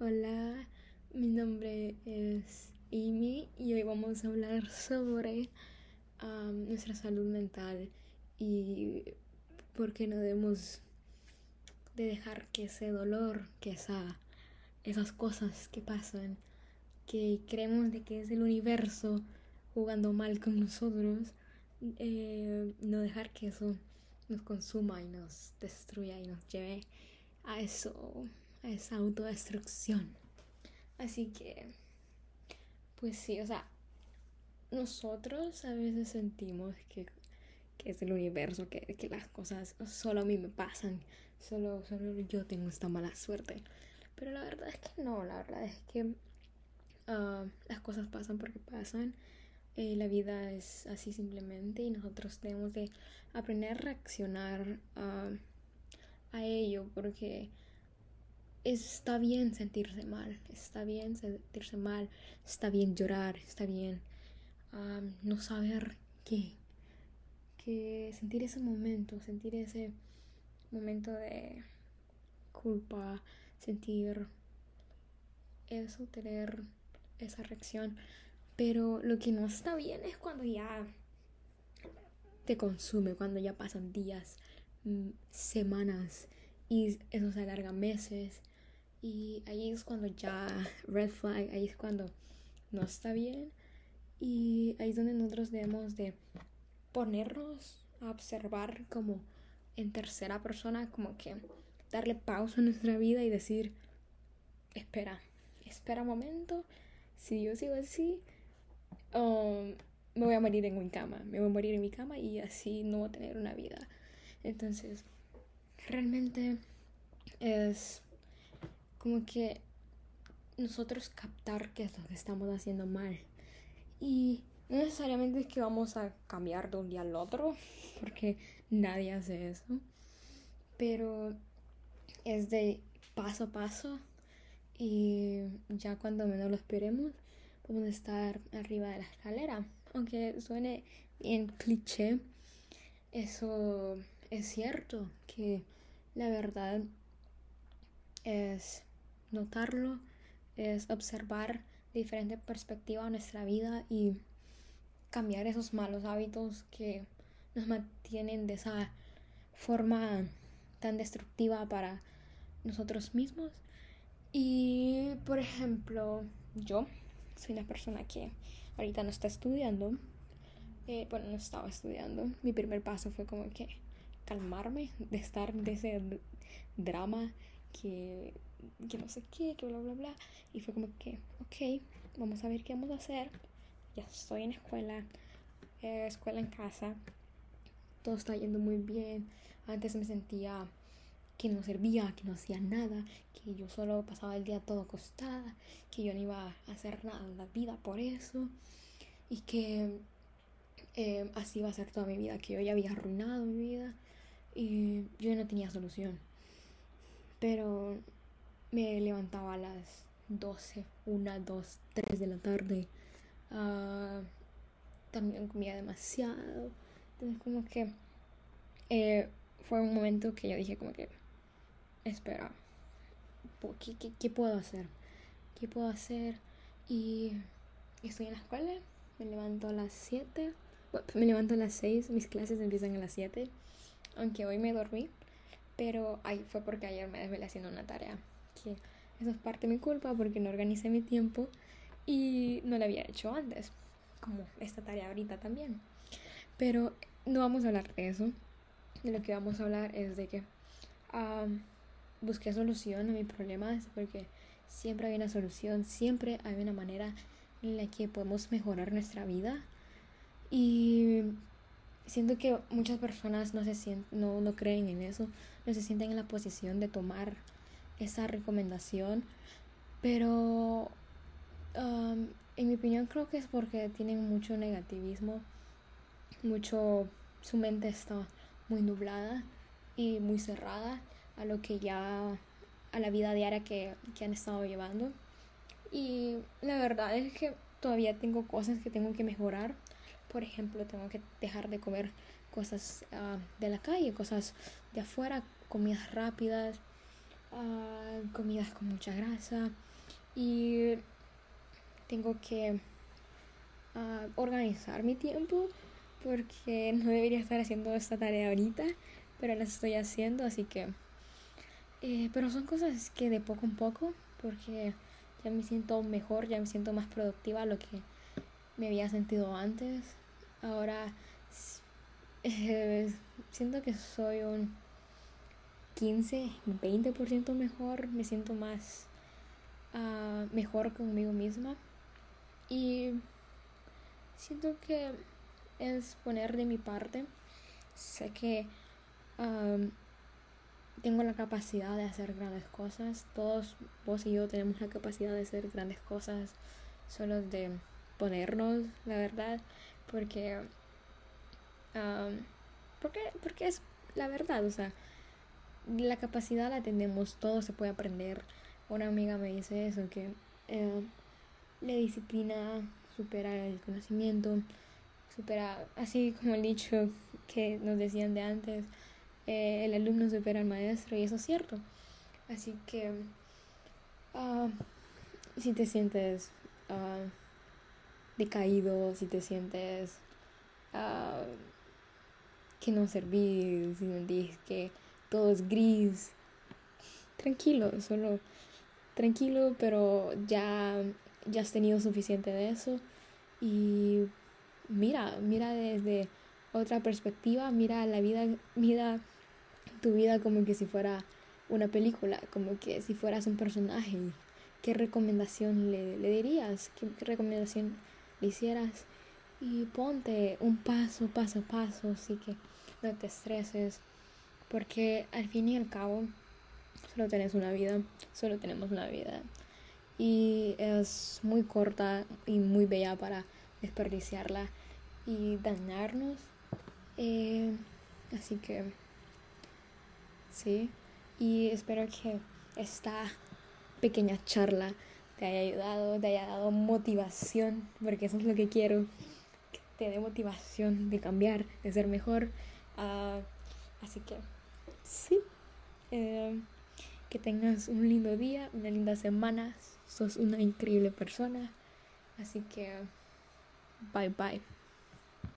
Hola, mi nombre es Amy y hoy vamos a hablar sobre nuestra salud mental y por qué no debemos de dejar que ese dolor, que esa, esas cosas que pasan, que creemos de que es el universo jugando mal con nosotros, eh, no dejar que eso nos consuma y nos destruya y nos lleve a eso, a esa autodestrucción. Así que, pues sí, o sea, nosotros a veces sentimos que, es el universo, que, que, las cosas solo a mí me pasan, solo, solo yo tengo esta mala suerte. Pero la verdad es que no, la verdad es que ah, las cosas pasan porque pasan. Eh, la vida es así simplemente y nosotros tenemos de aprender a reaccionar a, a ello porque está bien sentirse mal, está bien sentirse mal, está bien llorar, está bien no saber qué, que sentir ese momento, sentir ese momento de culpa, sentir eso, tener esa reacción. Pero lo que no está bien es cuando ya te consume, cuando ya pasan días, mm, semanas y eso se alarga meses. Y ahí es cuando ya red flag, ahí es cuando no está bien. Y ahí es donde nosotros debemos de ponernos a observar como en tercera persona, como que darle pausa a nuestra vida y decir, espera, espera un momento, si yo sigo así, um, me voy a morir en mi cama, me voy a morir en mi cama y así no voy a tener una vida. Entonces, realmente es como que nosotros captar qué es lo que estamos haciendo mal. Y no necesariamente es que vamos a cambiar de un día al otro, porque nadie hace eso. Pero es de paso a paso y ya cuando menos lo esperemos, podemos estar arriba de la escalera. Aunque suene bien cliché, eso es cierto, que la verdad es notarlo, es observar diferente perspectiva de nuestra vida y cambiar esos malos hábitos que nos mantienen de esa forma tan destructiva para nosotros mismos. Y por ejemplo, yo soy una persona que ahorita no está estudiando. Eh, bueno, no estaba estudiando. Mi primer paso fue como que calmarme de estar de ese drama que, que no sé qué, que bla, bla, bla. Y fue como que, ok, vamos a ver qué vamos a hacer. Ya estoy en escuela, eh, escuela en casa. Todo está yendo muy bien. Antes me sentía que no servía, que no hacía nada, que yo solo pasaba el día todo acostada, que yo no iba a hacer nada en la vida por eso. Y que eh, así iba a ser toda mi vida, que yo ya había arruinado mi vida y yo no tenía solución. Pero me levantaba a las 12, 1, 2, 3 de la tarde. Uh, también comía demasiado. Entonces como que eh, fue un momento que yo dije como que, espera, ¿qué, qué, qué puedo hacer? ¿Qué puedo hacer? Y estoy en la escuela, me levanto a las 7, me levanto a las 6, mis clases empiezan a las 7, aunque hoy me dormí. Pero ahí fue porque ayer me desvelé haciendo una tarea. Que eso es parte de mi culpa porque no organicé mi tiempo y no la había hecho antes. Como esta tarea ahorita también. Pero no vamos a hablar de eso. De lo que vamos a hablar es de que busqué solución a mi problema. Porque siempre hay una solución. Siempre hay una manera en la que podemos mejorar nuestra vida. Y siento que muchas personas no, se sienten, no, no creen en eso, no se sienten en la posición de tomar esa recomendación, pero en mi opinión creo que es porque tienen mucho negativismo, mucho, su mente está muy nublada y muy cerrada a lo que ya, a la vida diaria que, que han estado llevando. Y la verdad es que todavía tengo cosas que tengo que mejorar por ejemplo, tengo que dejar de comer cosas ah, de la calle, cosas de afuera, comidas rápidas. Ah, comidas con mucha grasa y tengo que ah, organizar mi tiempo porque no debería estar haciendo esta tarea ahorita, pero la estoy haciendo, así que... Eh, pero son cosas que de poco en poco, porque ya me siento mejor, ya me siento más productiva lo que me había sentido antes. Ahora siento que soy un 15, 20% mejor, me siento más uh, mejor conmigo misma y siento que es poner de mi parte. Sé que tengo la capacidad de hacer grandes cosas. Todos vos y yo tenemos la capacidad de hacer grandes cosas. Solo de ponernos, la verdad. Porque, porque, porque es la verdad. O sea, la capacidad la tenemos. Todo se puede aprender. Una amiga me dice eso, que eh, la disciplina supera el conocimiento. Supera, así como el dicho que nos decían de antes eh, el alumno supera al maestro y eso es cierto. Así que uh, si te sientes uh, decaído, si te sientes uh, que no servís, si sentís que todo es gris, tranquilo, solo tranquilo, pero ya, ya has tenido suficiente de eso y mira, mira desde otra perspectiva, mira la vida, mira tu vida como que si fuera una película, como que si fueras un personaje. ¿Qué recomendación le, le dirías? ¿Qué, recomendación le hicieras? Y ponte un paso, paso a paso, así que no te estreses, porque al fin y al cabo solo tienes una vida, solo tenemos una vida. Y es muy corta y muy bella para desperdiciarla y dañarnos. Eh, así que ¿sí? Y espero que esta pequeña charla te haya ayudado, te haya dado motivación, porque eso es lo que quiero, que te dé motivación de cambiar, de ser mejor. Uh, así que, sí, eh, que tengas un lindo día, una linda semana, sos una increíble persona. Así que, bye bye.